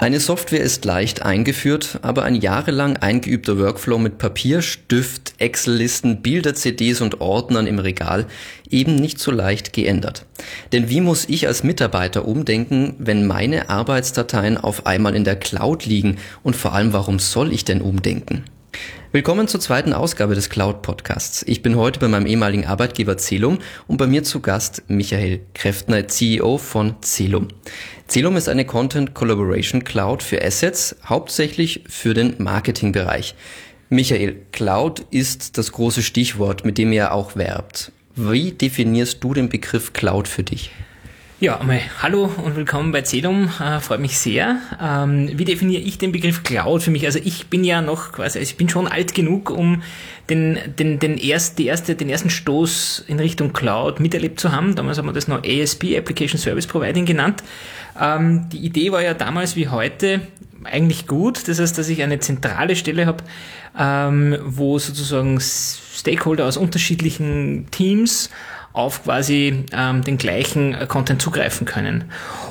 Eine Software ist leicht eingeführt, aber ein jahrelang eingeübter Workflow mit Papier, Stift, Excel-Listen, Bilder, CDs und Ordnern im Regal eben nicht so leicht geändert. Denn wie muss ich als Mitarbeiter umdenken, wenn meine Arbeitsdateien auf einmal in der Cloud liegen und vor allem warum soll ich denn umdenken? Willkommen zur zweiten Ausgabe des Cloud Podcasts. Ich bin heute bei meinem ehemaligen Arbeitgeber Celum und bei mir zu Gast Michael Kräftner, CEO von Celum. Celum ist eine Content Collaboration Cloud für Assets, hauptsächlich für den Marketingbereich. Michael, Cloud ist das große Stichwort, mit dem ihr auch werbt. Wie definierst du den Begriff Cloud für dich? Ja, einmal hallo und willkommen bei Celum. Äh, freut mich sehr. Ähm, wie definiere ich den Begriff Cloud für mich? Also ich bin ja noch quasi, also ich bin schon alt genug, um den, den, den, erst, die erste, den ersten Stoß in Richtung Cloud miterlebt zu haben. Damals haben wir das noch ASP, Application Service Providing genannt. Ähm, die Idee war ja damals wie heute eigentlich gut. Das heißt, dass ich eine zentrale Stelle habe, ähm, wo sozusagen Stakeholder aus unterschiedlichen Teams auf quasi ähm, den gleichen äh, Content zugreifen können.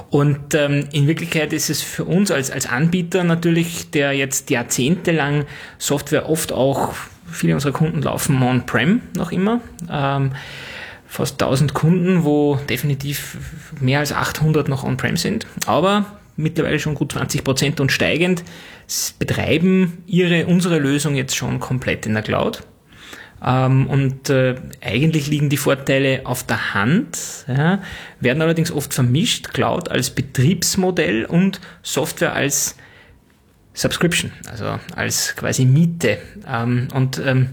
Und ähm, in Wirklichkeit ist es für uns als, als Anbieter natürlich, der jetzt jahrzehntelang Software oft auch, viele unserer Kunden laufen on-prem noch immer, ähm, fast 1000 Kunden, wo definitiv mehr als 800 noch on-prem sind, aber mittlerweile schon gut 20 Prozent und steigend betreiben ihre, unsere Lösung jetzt schon komplett in der Cloud. Ähm, und äh, eigentlich liegen die Vorteile auf der Hand, ja, werden allerdings oft vermischt, Cloud als Betriebsmodell und Software als Subscription, also als quasi Miete. Ähm, und ähm,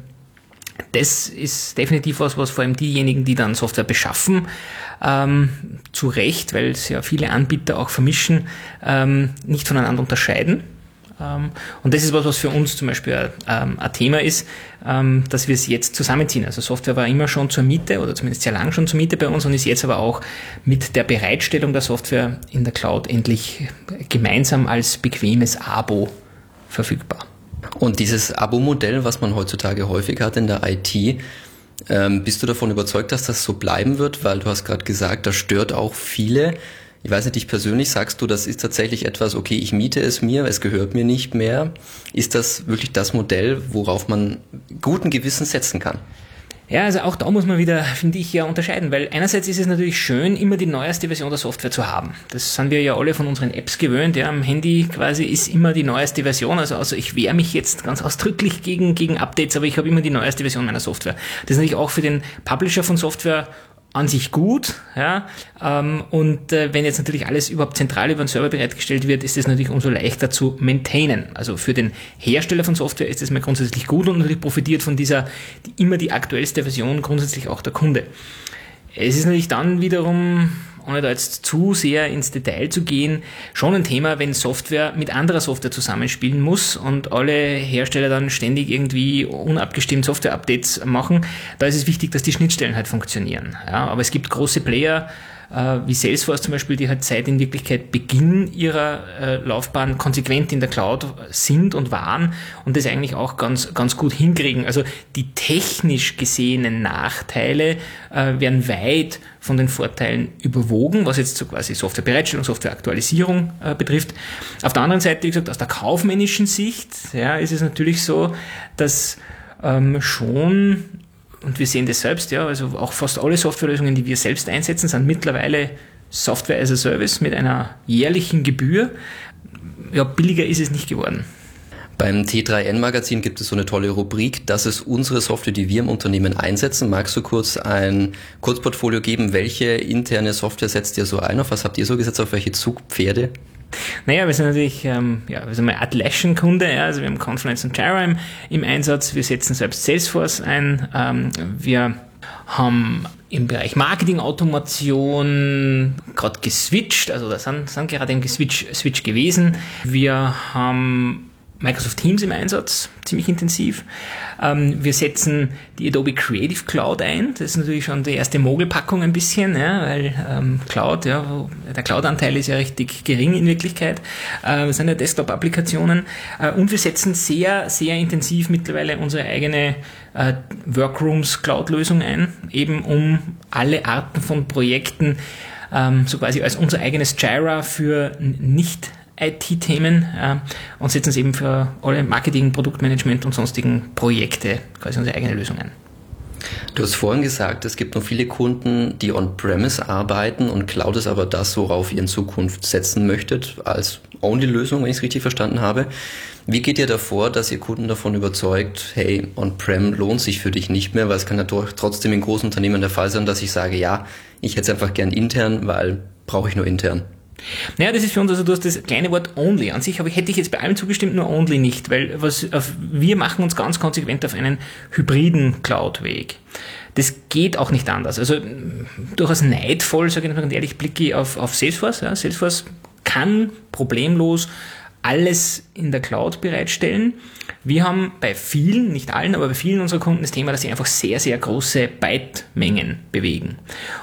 das ist definitiv was, was vor allem diejenigen, die dann Software beschaffen, ähm, zu Recht, weil es ja viele Anbieter auch vermischen, ähm, nicht voneinander unterscheiden. Ähm, und das ist was, was für uns zum Beispiel ähm, ein Thema ist, ähm, dass wir es jetzt zusammenziehen. Also Software war immer schon zur Miete oder zumindest sehr lang schon zur Miete bei uns und ist jetzt aber auch mit der Bereitstellung der Software in der Cloud endlich gemeinsam als bequemes Abo verfügbar. Und dieses Abo-Modell, was man heutzutage häufig hat in der IT, bist du davon überzeugt, dass das so bleiben wird? Weil du hast gerade gesagt, das stört auch viele. Ich weiß nicht, dich persönlich sagst du, das ist tatsächlich etwas, okay, ich miete es mir, es gehört mir nicht mehr. Ist das wirklich das Modell, worauf man guten Gewissen setzen kann? Ja, also auch da muss man wieder, finde ich, ja unterscheiden, weil einerseits ist es natürlich schön, immer die neueste Version der Software zu haben. Das sind wir ja alle von unseren Apps gewöhnt. Ja, am Handy quasi ist immer die neueste Version. Also, also ich wehre mich jetzt ganz ausdrücklich gegen, gegen Updates, aber ich habe immer die neueste Version meiner Software. Das ist natürlich auch für den Publisher von Software an sich gut, ja, ähm, und äh, wenn jetzt natürlich alles überhaupt zentral über den Server bereitgestellt wird, ist es natürlich umso leichter zu maintainen. Also für den Hersteller von Software ist es mal grundsätzlich gut und natürlich profitiert von dieser die, immer die aktuellste Version grundsätzlich auch der Kunde. Es ist natürlich dann wiederum ohne da jetzt zu sehr ins Detail zu gehen, schon ein Thema, wenn Software mit anderer Software zusammenspielen muss und alle Hersteller dann ständig irgendwie unabgestimmt Software-Updates machen. Da ist es wichtig, dass die Schnittstellen halt funktionieren. Ja, aber es gibt große Player, äh, wie Salesforce zum Beispiel, die halt seit in Wirklichkeit Beginn ihrer äh, Laufbahn konsequent in der Cloud sind und waren und das eigentlich auch ganz, ganz gut hinkriegen. Also die technisch gesehenen Nachteile äh, werden weit von den Vorteilen überwogen, was jetzt so quasi Softwarebereitstellung, Softwareaktualisierung äh, betrifft. Auf der anderen Seite, wie gesagt, aus der kaufmännischen Sicht ja, ist es natürlich so, dass ähm, schon und wir sehen das selbst, ja, also auch fast alle Softwarelösungen, die wir selbst einsetzen, sind mittlerweile Software as a Service mit einer jährlichen Gebühr. Ja, billiger ist es nicht geworden. Beim T3N-Magazin gibt es so eine tolle Rubrik, das ist unsere Software, die wir im Unternehmen einsetzen. Magst du kurz ein Kurzportfolio geben? Welche interne Software setzt ihr so ein? Auf was habt ihr so gesetzt? Auf welche Zugpferde? Naja, wir sind natürlich, ähm, ja, wir sind mal Atlassian-Kunde, ja, also wir haben Confluence und Jira im, im Einsatz, wir setzen selbst Salesforce ein, ähm, wir haben im Bereich Marketing-Automation gerade geswitcht, also da sind, sind gerade im Switch, Switch gewesen. Wir haben Microsoft Teams im Einsatz, ziemlich intensiv. Ähm, wir setzen die Adobe Creative Cloud ein. Das ist natürlich schon die erste Mogelpackung ein bisschen, ja, weil ähm, Cloud, ja, der Cloud-Anteil ist ja richtig gering in Wirklichkeit. Äh, das sind ja Desktop-Applikationen. Äh, und wir setzen sehr, sehr intensiv mittlerweile unsere eigene äh, Workrooms-Cloud-Lösung ein, eben um alle Arten von Projekten ähm, so quasi als unser eigenes Jira für nicht IT-Themen äh, und setzen es eben für alle Marketing, Produktmanagement und sonstigen Projekte quasi unsere eigene Lösung ein. Du hast vorhin gesagt, es gibt noch viele Kunden, die on-premise arbeiten und Cloud ist aber das, worauf ihr in Zukunft setzen möchtet, als Only-Lösung, wenn ich es richtig verstanden habe. Wie geht ihr davor, dass ihr Kunden davon überzeugt, hey, on-prem lohnt sich für dich nicht mehr, weil es kann ja trotzdem in großen Unternehmen der Fall sein, dass ich sage, ja, ich hätte es einfach gern intern, weil brauche ich nur intern. Naja, das ist für uns, also du hast das kleine Wort only. An sich aber hätte ich jetzt bei allem zugestimmt, nur only nicht, weil was, auf, wir machen uns ganz konsequent auf einen hybriden Cloud-Weg. Das geht auch nicht anders. Also durchaus neidvoll, sage ich mal ganz ehrlich, blicke ich auf, auf Salesforce. Ja. Salesforce kann problemlos alles in der Cloud bereitstellen. Wir haben bei vielen, nicht allen, aber bei vielen unserer Kunden das Thema, dass sie einfach sehr, sehr große Byte-Mengen bewegen.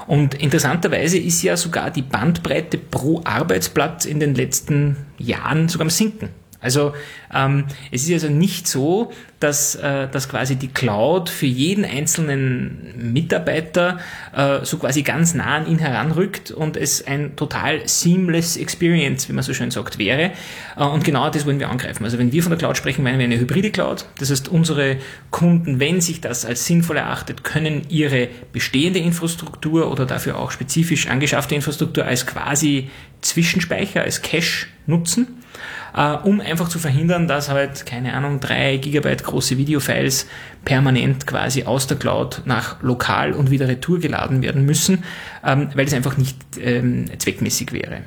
Und interessanterweise ist ja sogar die Bandbreite pro Arbeitsplatz in den letzten Jahren sogar am Sinken. Also ähm, es ist also nicht so, dass, äh, dass quasi die Cloud für jeden einzelnen Mitarbeiter äh, so quasi ganz nah an ihn heranrückt und es ein total seamless Experience, wie man so schön sagt, wäre. Äh, und genau das wollen wir angreifen. Also wenn wir von der Cloud sprechen, meinen wir eine hybride Cloud. Das heißt, unsere Kunden, wenn sich das als sinnvoll erachtet, können ihre bestehende Infrastruktur oder dafür auch spezifisch angeschaffte Infrastruktur als quasi Zwischenspeicher, als Cache nutzen äh, um einfach zu verhindern, dass halt, keine Ahnung, drei Gigabyte große Videofiles permanent quasi aus der Cloud nach lokal und wieder retour geladen werden müssen, ähm, weil es einfach nicht ähm, zweckmäßig wäre.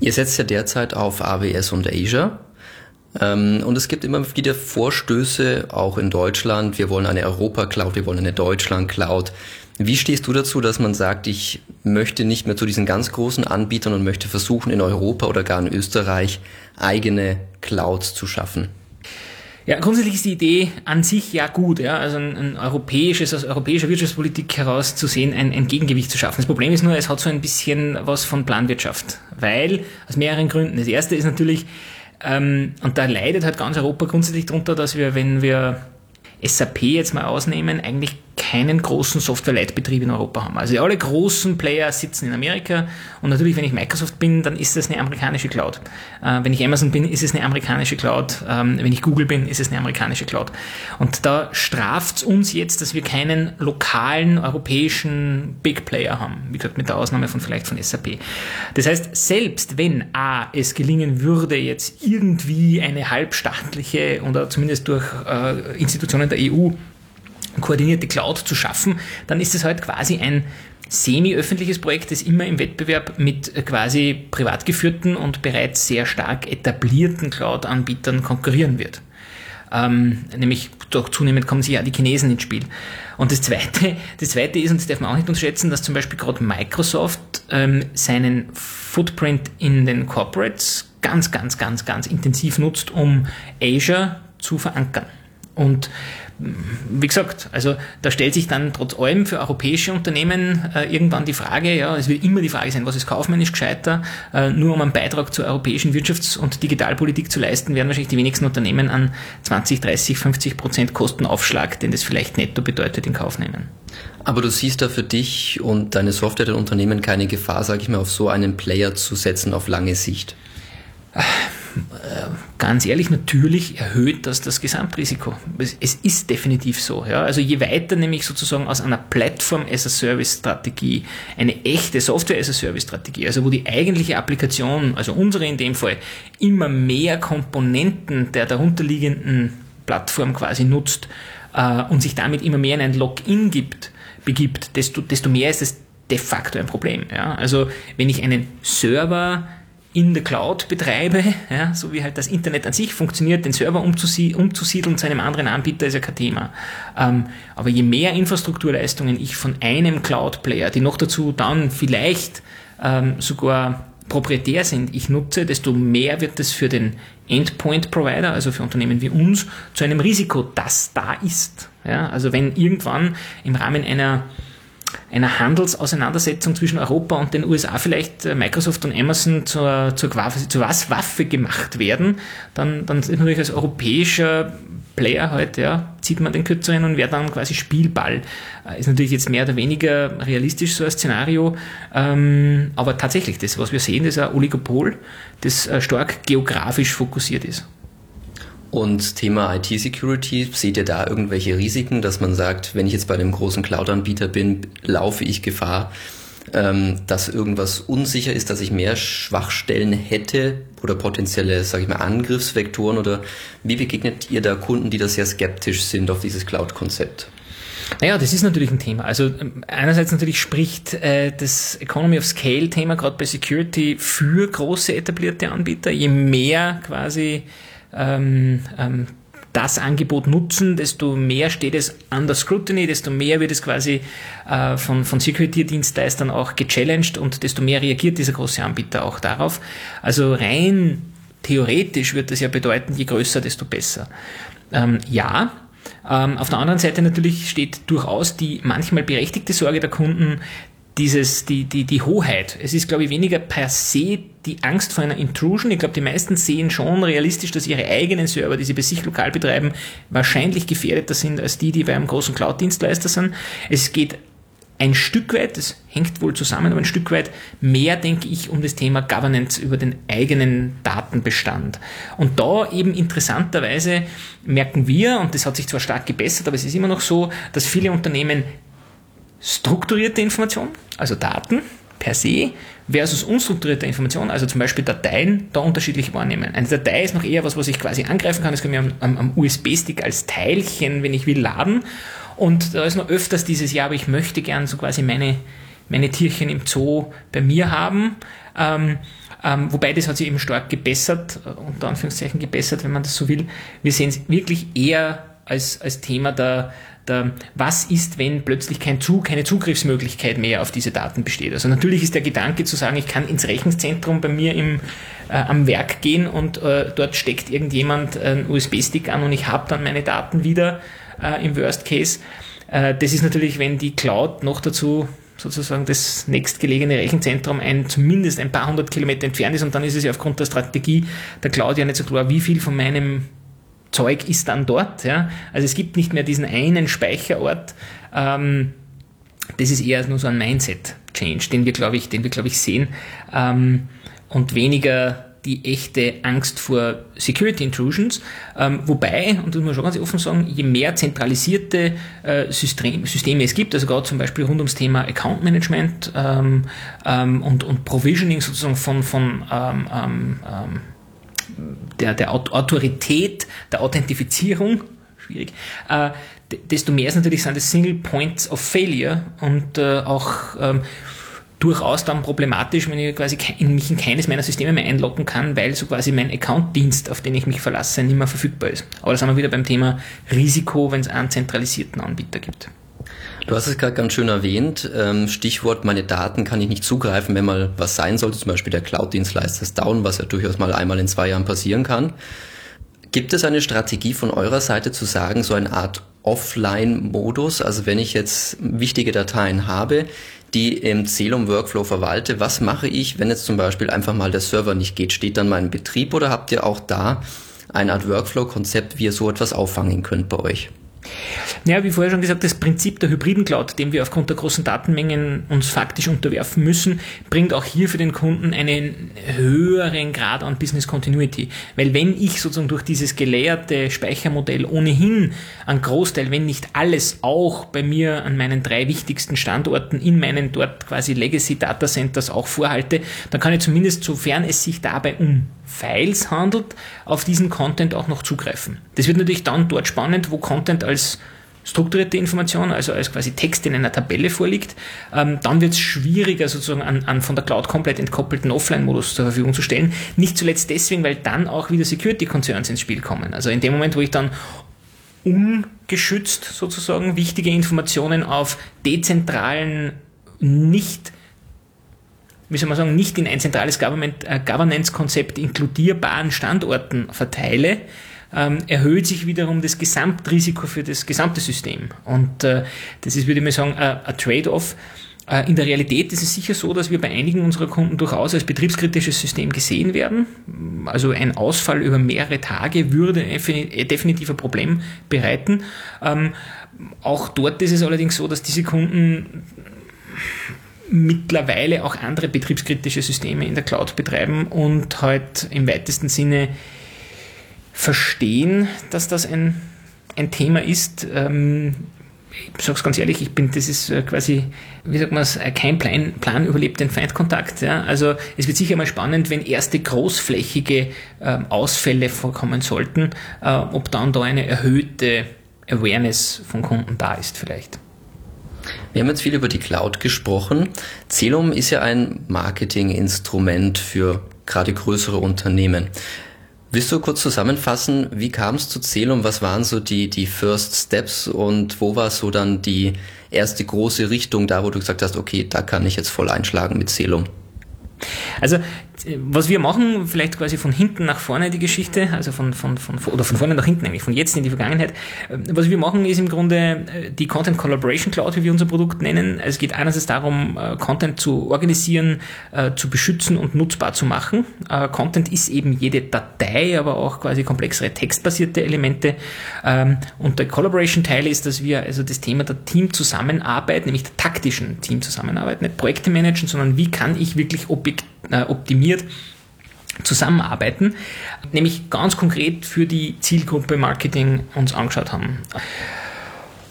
Ihr setzt ja derzeit auf AWS und Azure. Ähm, und es gibt immer wieder Vorstöße, auch in Deutschland. Wir wollen eine Europa-Cloud, wir wollen eine Deutschland-Cloud. Wie stehst du dazu, dass man sagt, ich möchte nicht mehr zu diesen ganz großen Anbietern und möchte versuchen, in Europa oder gar in Österreich eigene Clouds zu schaffen? Ja, grundsätzlich ist die Idee an sich ja gut, ja, also ein, ein europäisches, aus europäischer Wirtschaftspolitik heraus zu sehen, ein, ein Gegengewicht zu schaffen. Das Problem ist nur, es hat so ein bisschen was von Planwirtschaft, weil, aus mehreren Gründen. Das erste ist natürlich, ähm, und da leidet halt ganz Europa grundsätzlich darunter, dass wir, wenn wir SAP jetzt mal ausnehmen, eigentlich keinen großen Software-Leitbetrieb in Europa haben. Also alle großen Player sitzen in Amerika und natürlich, wenn ich Microsoft bin, dann ist das eine amerikanische Cloud. Äh, wenn ich Amazon bin, ist es eine amerikanische Cloud. Ähm, wenn ich Google bin, ist es eine amerikanische Cloud. Und da straft es uns jetzt, dass wir keinen lokalen europäischen Big Player haben. Wie gesagt, mit der Ausnahme von vielleicht von SAP. Das heißt, selbst wenn A, es gelingen würde, jetzt irgendwie eine halbstaatliche oder zumindest durch äh, Institutionen der EU koordinierte Cloud zu schaffen, dann ist es halt quasi ein semi-öffentliches Projekt, das immer im Wettbewerb mit quasi privat geführten und bereits sehr stark etablierten Cloud-Anbietern konkurrieren wird. Ähm, nämlich doch zunehmend kommen sich ja die Chinesen ins Spiel. Und das zweite, das zweite ist, und das darf man auch nicht unterschätzen, dass zum Beispiel gerade Microsoft ähm, seinen Footprint in den Corporates ganz, ganz, ganz, ganz intensiv nutzt, um Azure zu verankern. Und wie gesagt, also da stellt sich dann trotz allem für europäische Unternehmen äh, irgendwann die Frage, ja, es wird immer die Frage sein, was ist kaufmännisch gescheiter, äh, nur um einen Beitrag zur europäischen Wirtschafts- und Digitalpolitik zu leisten, werden wahrscheinlich die wenigsten Unternehmen an 20, 30, 50 Prozent Kostenaufschlag, den das vielleicht netto bedeutet, in Kauf nehmen. Aber du siehst da für dich und deine Software-Unternehmen keine Gefahr, sage ich mal, auf so einen Player zu setzen auf lange Sicht? Äh, ganz ehrlich, natürlich erhöht das das Gesamtrisiko. Es, es ist definitiv so. Ja? Also je weiter nämlich sozusagen aus einer Plattform-as-a-Service-Strategie eine echte Software-as-a-Service-Strategie, also wo die eigentliche Applikation, also unsere in dem Fall, immer mehr Komponenten der darunterliegenden Plattform quasi nutzt äh, und sich damit immer mehr in ein Login gibt, begibt, desto, desto mehr ist es de facto ein Problem. Ja? Also wenn ich einen Server in der Cloud betreibe, ja, so wie halt das Internet an sich funktioniert, den Server umzusie umzusiedeln zu einem anderen Anbieter ist ja kein Thema. Ähm, aber je mehr Infrastrukturleistungen ich von einem Cloud-Player, die noch dazu dann vielleicht ähm, sogar proprietär sind, ich nutze, desto mehr wird es für den Endpoint-Provider, also für Unternehmen wie uns, zu einem Risiko, das da ist. Ja, also wenn irgendwann im Rahmen einer einer Handelsauseinandersetzung zwischen Europa und den USA vielleicht äh, Microsoft und Amazon zur, zur, zur Waffe gemacht werden, dann, dann ist natürlich als europäischer Player halt, ja, zieht man den kürzeren und wäre dann quasi Spielball. Äh, ist natürlich jetzt mehr oder weniger realistisch so ein Szenario, ähm, aber tatsächlich, das, was wir sehen, ist ein Oligopol, das äh, stark geografisch fokussiert ist. Und Thema IT-Security, seht ihr da irgendwelche Risiken, dass man sagt, wenn ich jetzt bei einem großen Cloud-Anbieter bin, laufe ich Gefahr, ähm, dass irgendwas unsicher ist, dass ich mehr Schwachstellen hätte oder potenzielle, sage ich mal, Angriffsvektoren oder wie begegnet ihr da Kunden, die da sehr skeptisch sind auf dieses Cloud-Konzept? Naja, das ist natürlich ein Thema. Also ähm, einerseits natürlich spricht äh, das Economy of Scale-Thema gerade bei Security für große etablierte Anbieter. Je mehr quasi ähm, ähm, das Angebot nutzen, desto mehr steht es under scrutiny, desto mehr wird es quasi äh, von, von Security-Dienstleistern auch gechallenged und desto mehr reagiert dieser große Anbieter auch darauf. Also rein theoretisch wird das ja bedeuten, je größer, desto besser. Ähm, ja, ähm, auf der anderen Seite natürlich steht durchaus die manchmal berechtigte Sorge der Kunden, dieses, die, die, die Hoheit. Es ist, glaube ich, weniger per se die Angst vor einer Intrusion. Ich glaube, die meisten sehen schon realistisch, dass ihre eigenen Server, die sie bei sich lokal betreiben, wahrscheinlich gefährdeter sind als die, die bei einem großen Cloud-Dienstleister sind. Es geht ein Stück weit, das hängt wohl zusammen, aber ein Stück weit mehr, denke ich, um das Thema Governance über den eigenen Datenbestand. Und da eben interessanterweise merken wir, und das hat sich zwar stark gebessert, aber es ist immer noch so, dass viele Unternehmen strukturierte Information, also Daten per se, versus unstrukturierte Information, also zum Beispiel Dateien, da unterschiedlich wahrnehmen. Eine Datei ist noch eher was, was ich quasi angreifen kann. Das kann ich am, am, am USB-Stick als Teilchen, wenn ich will, laden. Und da ist noch öfters dieses Jahr, aber ich möchte gern so quasi meine, meine Tierchen im Zoo bei mir haben. Ähm, ähm, wobei das hat sich eben stark gebessert, äh, unter Anführungszeichen gebessert, wenn man das so will. Wir sehen es wirklich eher als, als Thema der, der, was ist, wenn plötzlich kein Zug, keine Zugriffsmöglichkeit mehr auf diese Daten besteht. Also natürlich ist der Gedanke zu sagen, ich kann ins Rechenzentrum bei mir im, äh, am Werk gehen und äh, dort steckt irgendjemand einen USB-Stick an und ich habe dann meine Daten wieder äh, im Worst Case. Äh, das ist natürlich, wenn die Cloud noch dazu sozusagen das nächstgelegene Rechenzentrum ein, zumindest ein paar hundert Kilometer entfernt ist und dann ist es ja aufgrund der Strategie der Cloud ja nicht so klar, wie viel von meinem Zeug ist dann dort. Ja? Also es gibt nicht mehr diesen einen Speicherort. Ähm, das ist eher nur so ein Mindset-Change, den wir, glaube ich, den ich, sehen. Ähm, und weniger die echte Angst vor Security Intrusions. Ähm, wobei, und das muss man schon ganz offen sagen, je mehr zentralisierte äh, System, Systeme es gibt, also gerade zum Beispiel rund ums Thema Account Management ähm, ähm, und, und Provisioning sozusagen von, von ähm, ähm, ähm, der, der Autorität, der Authentifizierung, schwierig, äh, desto mehr ist natürlich sind Single Points of Failure und äh, auch ähm, durchaus dann problematisch, wenn ich quasi in mich in keines meiner Systeme mehr einloggen kann, weil so quasi mein Account-Dienst, auf den ich mich verlasse, nicht mehr verfügbar ist. Aber da sind wir wieder beim Thema Risiko, wenn es einen zentralisierten Anbieter gibt. Du hast es gerade ganz schön erwähnt. Ähm, Stichwort, meine Daten kann ich nicht zugreifen, wenn mal was sein sollte. Zum Beispiel der Cloud-Dienstleister ist down, was ja durchaus mal einmal in zwei Jahren passieren kann. Gibt es eine Strategie von eurer Seite zu sagen, so eine Art Offline-Modus? Also wenn ich jetzt wichtige Dateien habe, die im Celum Workflow verwalte, was mache ich, wenn jetzt zum Beispiel einfach mal der Server nicht geht? Steht dann mein Betrieb oder habt ihr auch da eine Art Workflow-Konzept, wie ihr so etwas auffangen könnt bei euch? Ja, wie vorher schon gesagt, das Prinzip der hybriden Cloud, dem wir aufgrund der großen Datenmengen uns faktisch unterwerfen müssen, bringt auch hier für den Kunden einen höheren Grad an Business Continuity. Weil wenn ich sozusagen durch dieses gelehrte Speichermodell ohnehin einen Großteil, wenn nicht alles, auch bei mir an meinen drei wichtigsten Standorten in meinen dort quasi Legacy Data Centers auch vorhalte, dann kann ich zumindest, sofern es sich dabei um Files handelt, auf diesen Content auch noch zugreifen. Das wird natürlich dann dort spannend, wo Content als strukturierte Information, also als quasi Text in einer Tabelle vorliegt, ähm, dann wird es schwieriger, sozusagen an, an von der Cloud komplett entkoppelten Offline-Modus zur Verfügung zu stellen. Nicht zuletzt deswegen, weil dann auch wieder Security-Concerns ins Spiel kommen. Also in dem Moment, wo ich dann ungeschützt sozusagen wichtige Informationen auf dezentralen, nicht wie soll man sagen, nicht in ein zentrales äh, Governance-Konzept inkludierbaren Standorten verteile, ähm, erhöht sich wiederum das Gesamtrisiko für das gesamte System. Und äh, das ist, würde ich mal sagen, ein Trade-off. Äh, in der Realität ist es sicher so, dass wir bei einigen unserer Kunden durchaus als betriebskritisches System gesehen werden. Also ein Ausfall über mehrere Tage würde definitiv ein Problem bereiten. Ähm, auch dort ist es allerdings so, dass diese Kunden mittlerweile auch andere betriebskritische Systeme in der Cloud betreiben und halt im weitesten Sinne verstehen, dass das ein, ein Thema ist. Ähm, ich sage es ganz ehrlich, ich bin, das ist äh, quasi, wie sagt man es, äh, kein Plan, Plan überlebt den Feindkontakt. Ja? Also es wird sicher mal spannend, wenn erste großflächige äh, Ausfälle vorkommen sollten, äh, ob dann da eine erhöhte Awareness von Kunden da ist vielleicht. Wir haben jetzt viel über die Cloud gesprochen. Celum ist ja ein Marketinginstrument für gerade größere Unternehmen. Willst du kurz zusammenfassen, wie kam es zu Celum? Was waren so die, die First Steps und wo war so dann die erste große Richtung da, wo du gesagt hast, okay, da kann ich jetzt voll einschlagen mit Celum? Also was wir machen, vielleicht quasi von hinten nach vorne die Geschichte, also von, von, von, oder von vorne nach hinten nämlich, von jetzt in die Vergangenheit. Was wir machen, ist im Grunde äh, die Content Collaboration Cloud, wie wir unser Produkt nennen. Es geht einerseits darum, äh, Content zu organisieren, äh, zu beschützen und nutzbar zu machen. Content ist eben jede Datei, aber auch quasi komplexere textbasierte Elemente. Ähm, und der Collaboration-Teil ist, dass wir also das Thema der Teamzusammenarbeit, nämlich der taktischen Teamzusammenarbeit, nicht Projekte managen, sondern wie kann ich wirklich optimiert optimiert zusammenarbeiten, nämlich ganz konkret für die Zielgruppe Marketing uns angeschaut haben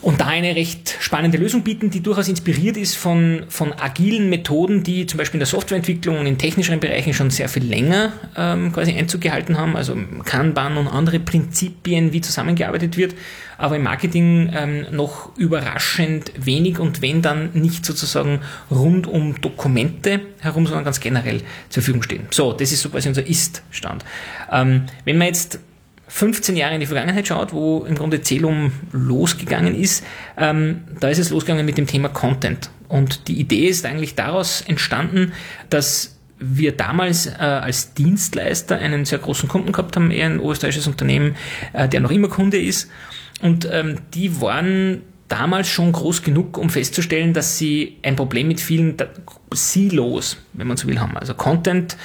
und da eine recht spannende Lösung bieten, die durchaus inspiriert ist von, von agilen Methoden, die zum Beispiel in der Softwareentwicklung und in technischeren Bereichen schon sehr viel länger ähm, quasi Einzug gehalten haben, also Kanban und andere Prinzipien, wie zusammengearbeitet wird, aber im Marketing ähm, noch überraschend wenig und wenn dann nicht sozusagen rund um Dokumente herum, sondern ganz generell zur Verfügung stehen. So, das ist so quasi unser Ist-Stand. Ähm, wenn man jetzt 15 Jahre in die Vergangenheit schaut, wo im Grunde Celum losgegangen ist, ähm, da ist es losgegangen mit dem Thema Content. Und die Idee ist eigentlich daraus entstanden, dass wir damals äh, als Dienstleister einen sehr großen Kunden gehabt haben, eher ein österreichisches Unternehmen, äh, der noch immer Kunde ist. Und ähm, die waren damals schon groß genug, um festzustellen, dass sie ein Problem mit vielen Silos, wenn man so will, haben. Also Content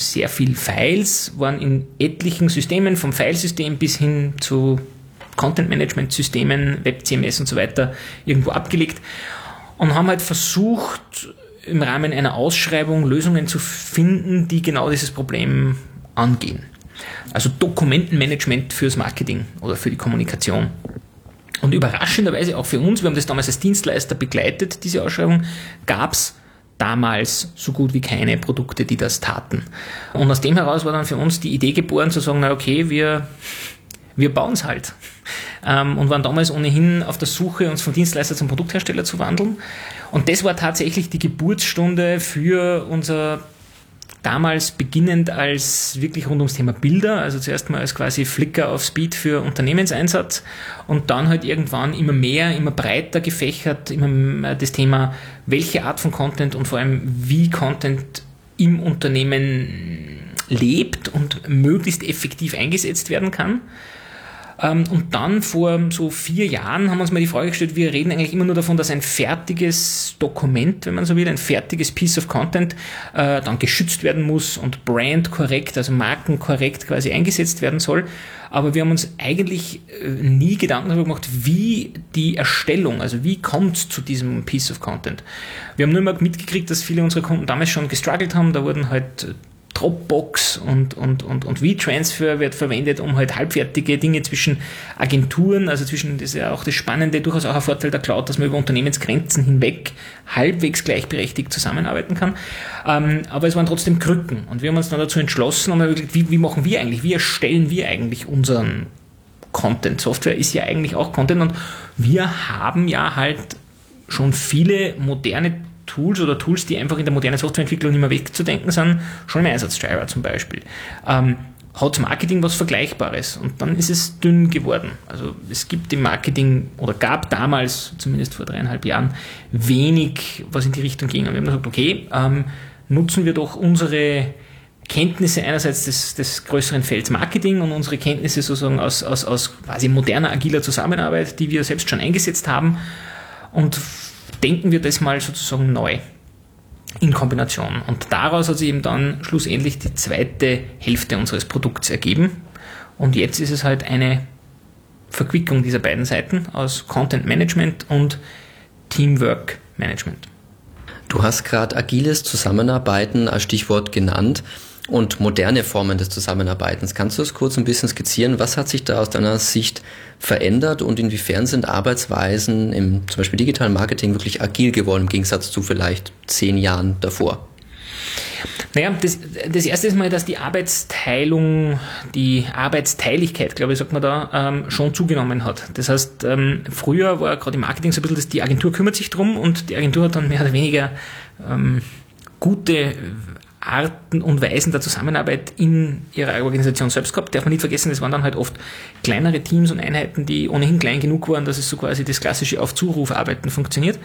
sehr viel Files, waren in etlichen Systemen, vom Filesystem bis hin zu Content-Management-Systemen, Web-CMS und so weiter, irgendwo abgelegt und haben halt versucht, im Rahmen einer Ausschreibung Lösungen zu finden, die genau dieses Problem angehen. Also Dokumentenmanagement fürs Marketing oder für die Kommunikation. Und überraschenderweise auch für uns, wir haben das damals als Dienstleister begleitet, diese Ausschreibung, gab es damals so gut wie keine Produkte, die das taten. Und aus dem heraus war dann für uns die Idee geboren zu sagen, na okay, wir, wir bauen es halt. Ähm, und waren damals ohnehin auf der Suche, uns vom Dienstleister zum Produkthersteller zu wandeln. Und das war tatsächlich die Geburtsstunde für unser damals beginnend als wirklich rund ums Thema Bilder, also zuerst mal als quasi Flickr auf Speed für Unternehmenseinsatz und dann halt irgendwann immer mehr, immer breiter gefächert, immer das Thema, welche Art von Content und vor allem wie Content im Unternehmen lebt und möglichst effektiv eingesetzt werden kann. Ähm, und dann vor so vier Jahren haben wir uns mal die Frage gestellt, wir reden eigentlich immer nur davon, dass ein fertiges Dokument, wenn man so will, ein fertiges Piece of Content äh, dann geschützt werden muss und brand korrekt, also markenkorrekt quasi eingesetzt werden soll. Aber wir haben uns eigentlich äh, nie Gedanken darüber gemacht, wie die Erstellung, also wie kommt es zu diesem Piece of Content. Wir haben nur mal mitgekriegt, dass viele unserer Kunden damals schon gestruggelt haben. Da wurden halt Dropbox und, und, und, und WeTransfer wird verwendet, um halt halbfertige Dinge zwischen Agenturen, also zwischen, das ist ja auch das Spannende, durchaus auch ein Vorteil der Cloud, dass man über Unternehmensgrenzen hinweg halbwegs gleichberechtigt zusammenarbeiten kann. Ähm, aber es waren trotzdem Krücken und wir haben uns dann dazu entschlossen und wie, wie machen wir eigentlich, wie erstellen wir eigentlich unseren Content? Software ist ja eigentlich auch Content und wir haben ja halt schon viele moderne Tools oder Tools, die einfach in der modernen Softwareentwicklung nicht mehr wegzudenken sind, schon im Einsatz. Jira zum Beispiel. Ähm, hat Marketing was Vergleichbares und dann ist es dünn geworden. Also es gibt im Marketing oder gab damals, zumindest vor dreieinhalb Jahren, wenig, was in die Richtung ging. Und wir haben gesagt, okay, ähm, nutzen wir doch unsere Kenntnisse einerseits des, des größeren Felds Marketing und unsere Kenntnisse sozusagen aus, aus, aus quasi moderner, agiler Zusammenarbeit, die wir selbst schon eingesetzt haben und denken wir das mal sozusagen neu in Kombination. Und daraus hat sich eben dann schlussendlich die zweite Hälfte unseres Produkts ergeben. Und jetzt ist es halt eine Verquickung dieser beiden Seiten aus Content Management und Teamwork Management. Du hast gerade agiles Zusammenarbeiten als Stichwort genannt und moderne Formen des Zusammenarbeitens. Kannst du das kurz ein bisschen skizzieren? Was hat sich da aus deiner Sicht verändert und inwiefern sind Arbeitsweisen im zum Beispiel digitalen Marketing wirklich agil geworden im Gegensatz zu vielleicht zehn Jahren davor? Naja, das, das erste ist mal, dass die Arbeitsteilung, die Arbeitsteiligkeit, glaube ich, sagt man da, ähm, schon zugenommen hat. Das heißt, ähm, früher war gerade im Marketing so ein bisschen, dass die Agentur kümmert sich drum und die Agentur hat dann mehr oder weniger ähm, gute Arten und Weisen der Zusammenarbeit in ihrer Organisation selbst gehabt. Darf man nicht vergessen, das waren dann halt oft kleinere Teams und Einheiten, die ohnehin klein genug waren, dass es so quasi das klassische Auf-Zuruf-Arbeiten funktioniert.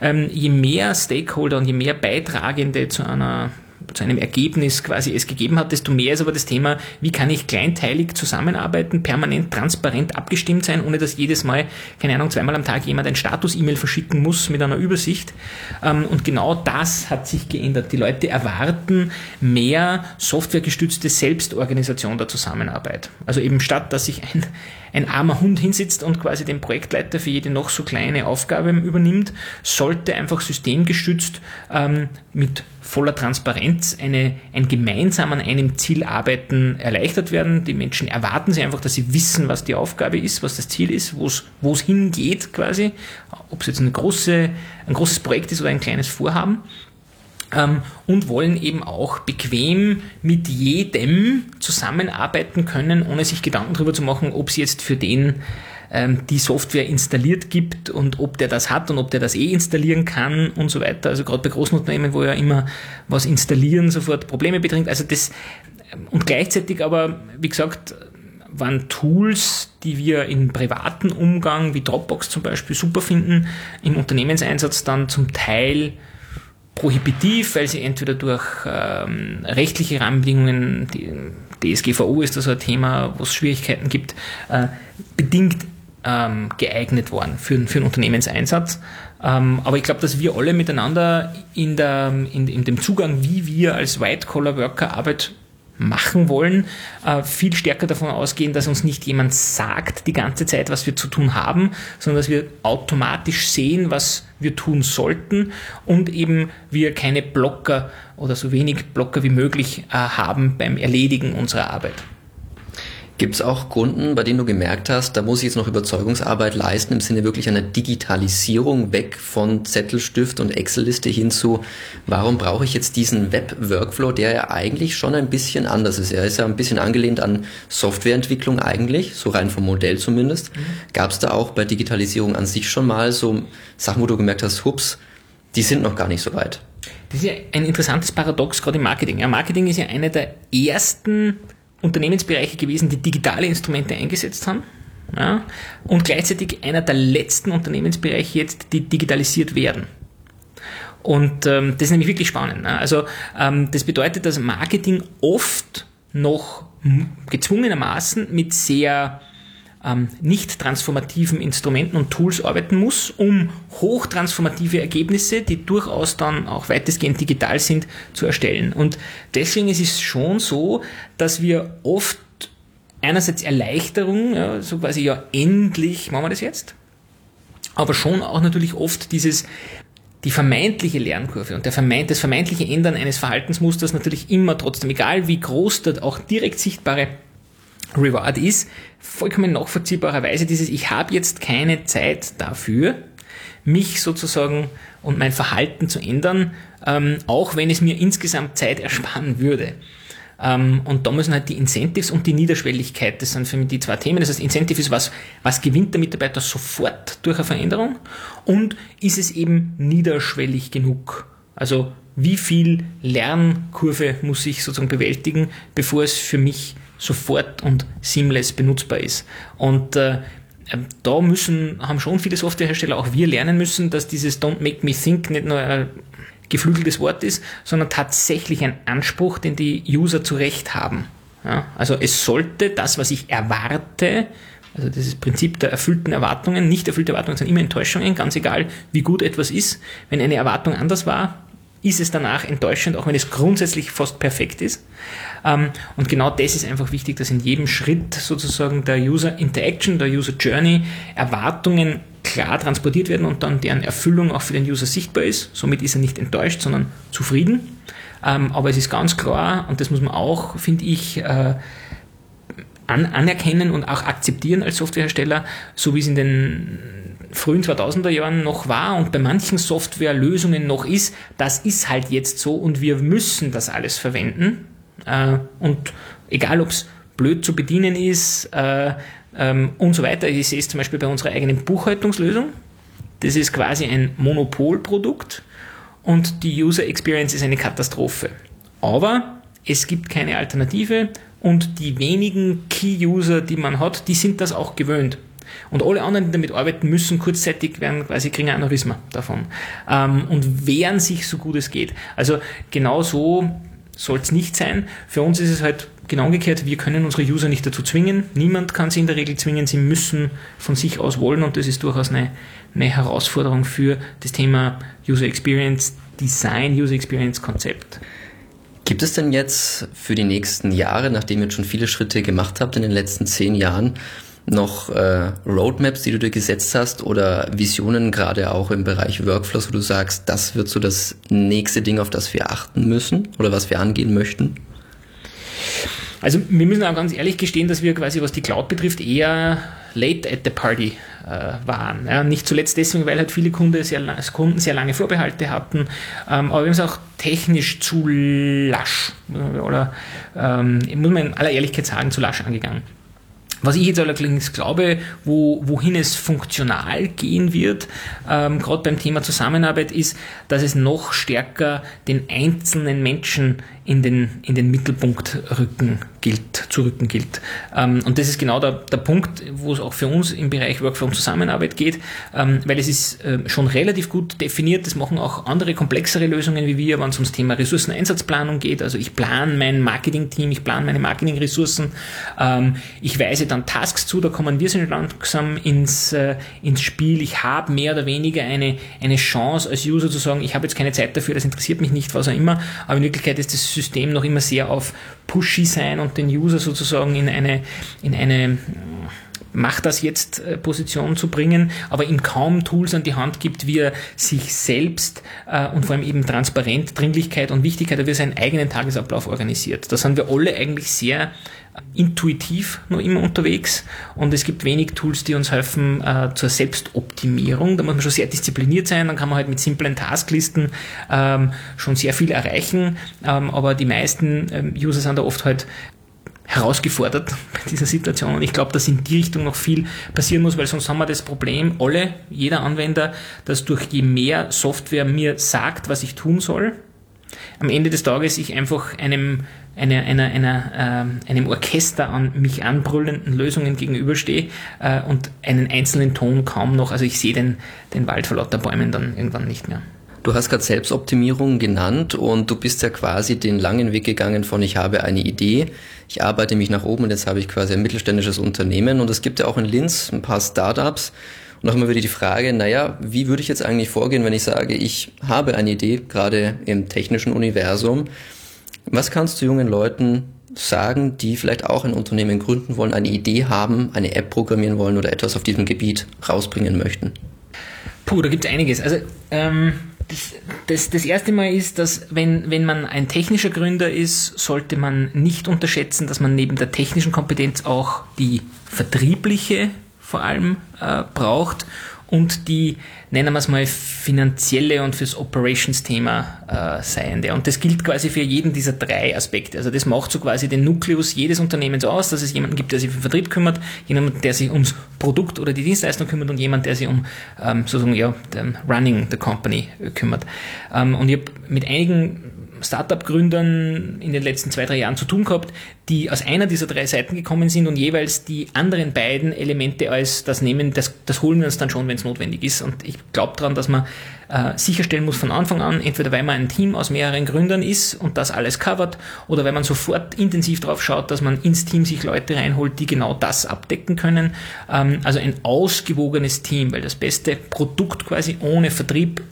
Ähm, je mehr Stakeholder und je mehr Beitragende zu einer zu einem Ergebnis quasi es gegeben hat, desto mehr ist aber das Thema, wie kann ich kleinteilig zusammenarbeiten, permanent transparent abgestimmt sein, ohne dass jedes Mal, keine Ahnung, zweimal am Tag jemand ein Status-E-Mail verschicken muss mit einer Übersicht. Ähm, und genau das hat sich geändert. Die Leute erwarten mehr softwaregestützte Selbstorganisation der Zusammenarbeit. Also eben statt, dass sich ein, ein armer Hund hinsitzt und quasi den Projektleiter für jede noch so kleine Aufgabe übernimmt, sollte einfach systemgestützt ähm, mit voller Transparenz eine, ein gemeinsam an einem Ziel arbeiten erleichtert werden. Die Menschen erwarten sie einfach, dass sie wissen, was die Aufgabe ist, was das Ziel ist, wo es hingeht quasi, ob es jetzt eine große, ein großes Projekt ist oder ein kleines Vorhaben. Ähm, und wollen eben auch bequem mit jedem zusammenarbeiten können, ohne sich Gedanken darüber zu machen, ob sie jetzt für den ähm, die Software installiert gibt und ob der das hat und ob der das eh installieren kann und so weiter. Also gerade bei großen Unternehmen, wo ja immer was installieren sofort Probleme bedringt. Also das und gleichzeitig aber, wie gesagt, waren Tools, die wir im privaten Umgang, wie Dropbox zum Beispiel, super finden, im Unternehmenseinsatz dann zum Teil prohibitiv, weil sie entweder durch ähm, rechtliche Rahmenbedingungen, die DSGVO ist da so ein Thema, wo es Schwierigkeiten gibt, äh, bedingt ähm, geeignet worden für, für einen Unternehmenseinsatz. Ähm, aber ich glaube, dass wir alle miteinander in, der, in, in dem Zugang, wie wir als White-Collar-Worker Arbeit machen wollen, äh, viel stärker davon ausgehen, dass uns nicht jemand sagt die ganze Zeit, was wir zu tun haben, sondern dass wir automatisch sehen, was wir tun sollten und eben wir keine Blocker oder so wenig Blocker wie möglich äh, haben beim Erledigen unserer Arbeit. Gibt es auch Kunden, bei denen du gemerkt hast, da muss ich jetzt noch Überzeugungsarbeit leisten im Sinne wirklich einer Digitalisierung weg von Zettelstift und Excel-Liste hin zu, warum brauche ich jetzt diesen Web-Workflow, der ja eigentlich schon ein bisschen anders ist. Er ist ja ein bisschen angelehnt an Softwareentwicklung eigentlich, so rein vom Modell zumindest. Mhm. Gab es da auch bei Digitalisierung an sich schon mal so Sachen, wo du gemerkt hast, hups, die sind noch gar nicht so weit? Das ist ja ein interessantes Paradox gerade im Marketing. Ja, Marketing ist ja einer der ersten Unternehmensbereiche gewesen, die digitale Instrumente eingesetzt haben. Ja, und gleichzeitig einer der letzten Unternehmensbereiche jetzt, die digitalisiert werden. Und ähm, das ist nämlich wirklich spannend. Ne? Also ähm, das bedeutet, dass Marketing oft noch gezwungenermaßen mit sehr ähm, nicht transformativen Instrumenten und Tools arbeiten muss, um hochtransformative Ergebnisse, die durchaus dann auch weitestgehend digital sind, zu erstellen. Und deswegen ist es schon so, dass wir oft einerseits Erleichterung, ja, so quasi ja endlich machen wir das jetzt, aber schon auch natürlich oft dieses die vermeintliche Lernkurve und der vermeint, das vermeintliche Ändern eines Verhaltensmusters natürlich immer trotzdem, egal wie groß dort auch direkt sichtbare Reward ist vollkommen nachvollziehbarerweise dieses, ich habe jetzt keine Zeit dafür, mich sozusagen und mein Verhalten zu ändern, ähm, auch wenn es mir insgesamt Zeit ersparen würde. Ähm, und da müssen halt die Incentives und die Niederschwelligkeit, das sind für mich die zwei Themen. Das heißt, Incentive ist was, was gewinnt der Mitarbeiter sofort durch eine Veränderung und ist es eben niederschwellig genug? Also wie viel Lernkurve muss ich sozusagen bewältigen, bevor es für mich sofort und seamless benutzbar ist. Und äh, da müssen, haben schon viele Softwarehersteller, auch wir lernen müssen, dass dieses Don't Make Me Think nicht nur ein geflügeltes Wort ist, sondern tatsächlich ein Anspruch, den die User zu Recht haben. Ja, also es sollte das, was ich erwarte, Also dieses Prinzip der erfüllten Erwartungen, nicht erfüllte Erwartungen sind immer Enttäuschungen, ganz egal, wie gut etwas ist. Wenn eine Erwartung anders war, ist es danach enttäuschend, auch wenn es grundsätzlich fast perfekt ist. Ähm, und genau das ist einfach wichtig, dass in jedem Schritt sozusagen der User Interaction, der User Journey Erwartungen klar transportiert werden und dann deren Erfüllung auch für den User sichtbar ist. Somit ist er nicht enttäuscht, sondern zufrieden. Ähm, aber es ist ganz klar, und das muss man auch, finde ich, äh, anerkennen und auch akzeptieren als Softwarehersteller, so wie es in den frühen 2000er Jahren noch war und bei manchen Softwarelösungen noch ist, das ist halt jetzt so und wir müssen das alles verwenden. Äh, und egal, ob es blöd zu bedienen ist äh, ähm, und so weiter. Ich sehe es zum Beispiel bei unserer eigenen Buchhaltungslösung. Das ist quasi ein Monopolprodukt und die User Experience ist eine Katastrophe. Aber es gibt keine Alternative und die wenigen Key-User, die man hat, die sind das auch gewöhnt. Und alle anderen, die damit arbeiten müssen, kurzzeitig werden quasi kriegen Aneurysma davon ähm, und wehren sich so gut es geht. Also genau so soll es nicht sein. Für uns ist es halt genau umgekehrt. Wir können unsere User nicht dazu zwingen. Niemand kann sie in der Regel zwingen. Sie müssen von sich aus wollen und das ist durchaus eine, eine Herausforderung für das Thema User Experience Design, User Experience Konzept. Gibt es denn jetzt für die nächsten Jahre, nachdem ihr jetzt schon viele Schritte gemacht habt in den letzten zehn Jahren, noch äh, Roadmaps, die du dir gesetzt hast oder Visionen gerade auch im Bereich Workflows, wo du sagst, das wird so das nächste Ding, auf das wir achten müssen oder was wir angehen möchten? Also wir müssen auch ganz ehrlich gestehen, dass wir quasi, was die Cloud betrifft, eher late at the party äh, waren. Ja, nicht zuletzt deswegen, weil halt viele Kunden sehr, Kunden sehr lange Vorbehalte hatten, ähm, aber wir haben es auch technisch zu lasch oder ähm, muss man in aller Ehrlichkeit sagen, zu lasch angegangen. Was ich jetzt allerdings glaube, wo, wohin es funktional gehen wird, ähm, gerade beim Thema Zusammenarbeit, ist, dass es noch stärker den einzelnen Menschen in den, in den Mittelpunkt rücken gilt, zu rücken gilt. Ähm, und das ist genau der, der Punkt, wo es auch für uns im Bereich Workflow und Zusammenarbeit geht, ähm, weil es ist äh, schon relativ gut definiert, das machen auch andere komplexere Lösungen wie wir, wenn es ums Thema Ressourceneinsatzplanung geht. Also ich plane mein Marketing-Team, ich plane meine Marketing-Ressourcen, ähm, ich weise dann Tasks zu, da kommen wir sind langsam ins, äh, ins Spiel. Ich habe mehr oder weniger eine, eine Chance als User zu sagen, ich habe jetzt keine Zeit dafür, das interessiert mich nicht, was auch immer, aber in Wirklichkeit ist das System noch immer sehr auf pushy sein und den User sozusagen in eine, in eine macht das jetzt äh, Position zu bringen, aber ihm kaum Tools an die Hand gibt, wie er sich selbst äh, und vor allem eben Transparent, Dringlichkeit und Wichtigkeit, wie er seinen eigenen Tagesablauf organisiert. Da sind wir alle eigentlich sehr intuitiv noch immer unterwegs. Und es gibt wenig Tools, die uns helfen äh, zur Selbstoptimierung. Da muss man schon sehr diszipliniert sein, dann kann man halt mit simplen Tasklisten ähm, schon sehr viel erreichen, ähm, aber die meisten ähm, User sind da oft halt herausgefordert bei dieser Situation. Und ich glaube, dass in die Richtung noch viel passieren muss, weil sonst haben wir das Problem, alle, jeder Anwender, dass durch je mehr Software mir sagt, was ich tun soll, am Ende des Tages ich einfach einem einer, einer, einer, äh, einem Orchester an mich anbrüllenden Lösungen gegenüberstehe äh, und einen einzelnen Ton kaum noch, also ich sehe den, den Wald vor lauter Bäumen dann irgendwann nicht mehr. Du hast gerade Selbstoptimierung genannt und du bist ja quasi den langen Weg gegangen von ich habe eine Idee, ich arbeite mich nach oben und jetzt habe ich quasi ein mittelständisches Unternehmen und es gibt ja auch in Linz ein paar Startups und auch immer wieder die Frage, naja, wie würde ich jetzt eigentlich vorgehen, wenn ich sage, ich habe eine Idee, gerade im technischen Universum, was kannst du jungen Leuten sagen, die vielleicht auch ein Unternehmen gründen wollen, eine Idee haben, eine App programmieren wollen oder etwas auf diesem Gebiet rausbringen möchten? Puh, da gibt es einiges. Also ähm, das, das, das erste Mal ist, dass wenn, wenn man ein technischer Gründer ist, sollte man nicht unterschätzen, dass man neben der technischen Kompetenz auch die vertriebliche vor allem äh, braucht und die, nennen wir es mal, finanzielle und fürs Operations-Thema äh, seiende. Und das gilt quasi für jeden dieser drei Aspekte. Also das macht so quasi den Nukleus jedes Unternehmens aus, dass es jemanden gibt, der sich um Vertrieb kümmert, jemanden, der sich ums Produkt oder die Dienstleistung kümmert und jemand, der sich um ähm, sozusagen ja, den Running the Company äh, kümmert. Ähm, und ich habe mit einigen Startup-Gründern in den letzten zwei, drei Jahren zu tun gehabt, die aus einer dieser drei Seiten gekommen sind und jeweils die anderen beiden Elemente als das nehmen, das, das holen wir uns dann schon, wenn es notwendig ist. Und ich glaube daran, dass man äh, sicherstellen muss von Anfang an, entweder weil man ein Team aus mehreren Gründern ist und das alles covert, oder weil man sofort intensiv darauf schaut, dass man ins Team sich Leute reinholt, die genau das abdecken können. Ähm, also ein ausgewogenes Team, weil das beste Produkt quasi ohne Vertrieb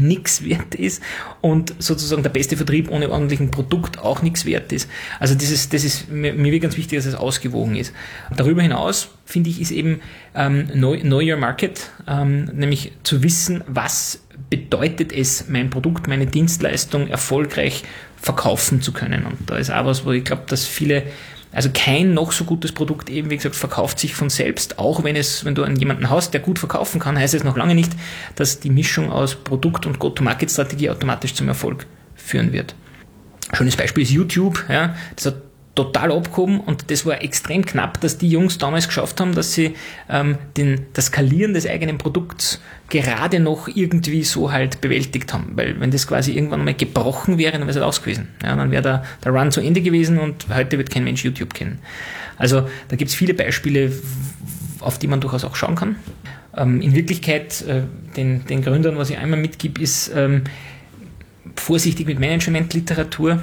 nichts wert ist und sozusagen der beste Vertrieb ohne ordentlichen Produkt auch nichts wert ist. Also dieses, das ist mir, mir ganz wichtig, dass es ausgewogen ist. Darüber hinaus finde ich ist eben ähm, know, know Your Market, ähm, nämlich zu wissen, was bedeutet es, mein Produkt, meine Dienstleistung erfolgreich verkaufen zu können. Und da ist auch was, wo ich glaube, dass viele also kein noch so gutes Produkt eben, wie gesagt, verkauft sich von selbst. Auch wenn es, wenn du an jemanden hast, der gut verkaufen kann, heißt es noch lange nicht, dass die Mischung aus Produkt und Go-to-Market-Strategie automatisch zum Erfolg führen wird. Schönes Beispiel ist YouTube. Ja, das hat total abgehoben und das war extrem knapp, dass die Jungs damals geschafft haben, dass sie ähm, den, das Skalieren des eigenen Produkts gerade noch irgendwie so halt bewältigt haben. Weil wenn das quasi irgendwann mal gebrochen wäre, dann wäre es halt aus gewesen. Ja, dann wäre der, der Run zu Ende gewesen und heute wird kein Mensch YouTube kennen. Also da gibt es viele Beispiele, auf die man durchaus auch schauen kann. Ähm, in Wirklichkeit, äh, den, den Gründern, was ich einmal mitgebe, ist ähm, vorsichtig mit Managementliteratur.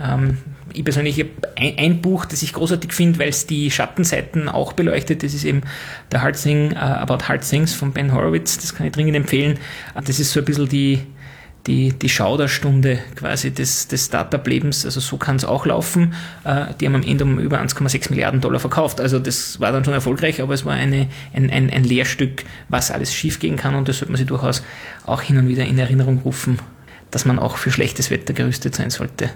Ähm, ich persönlich ein, ein, Buch, das ich großartig finde, weil es die Schattenseiten auch beleuchtet. Das ist eben The Hard Thing uh, About Hard Things von Ben Horowitz. Das kann ich dringend empfehlen. Das ist so ein bisschen die, die, die Schauderstunde quasi des, des Startup-Lebens. Also so kann es auch laufen. Uh, die haben am Ende um über 1,6 Milliarden Dollar verkauft. Also das war dann schon erfolgreich, aber es war eine, ein, ein, ein Lehrstück, was alles schiefgehen kann und das sollte man sich durchaus auch hin und wieder in Erinnerung rufen, dass man auch für schlechtes Wetter gerüstet sein sollte.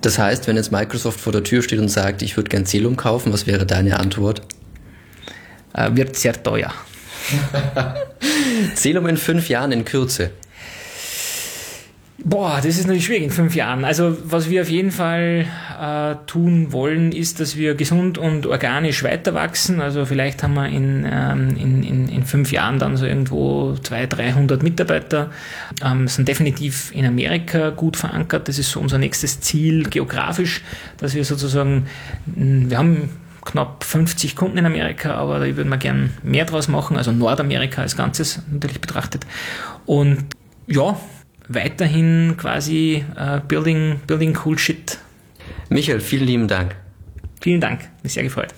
Das heißt, wenn jetzt Microsoft vor der Tür steht und sagt, ich würde gern Celum kaufen, was wäre deine Antwort? Äh, wird sehr teuer. Celum in fünf Jahren in Kürze. Boah, das ist natürlich schwierig in fünf Jahren. Also was wir auf jeden Fall äh, tun wollen, ist, dass wir gesund und organisch weiter wachsen. Also vielleicht haben wir in, ähm, in, in, in fünf Jahren dann so irgendwo 200, 300 Mitarbeiter. Ähm, sind definitiv in Amerika gut verankert. Das ist so unser nächstes Ziel geografisch, dass wir sozusagen, wir haben knapp 50 Kunden in Amerika, aber da würden wir gern mehr draus machen, also Nordamerika als Ganzes natürlich betrachtet. Und ja, weiterhin quasi uh, building, building cool shit. Michael, vielen lieben Dank. Vielen Dank, mich sehr gefreut.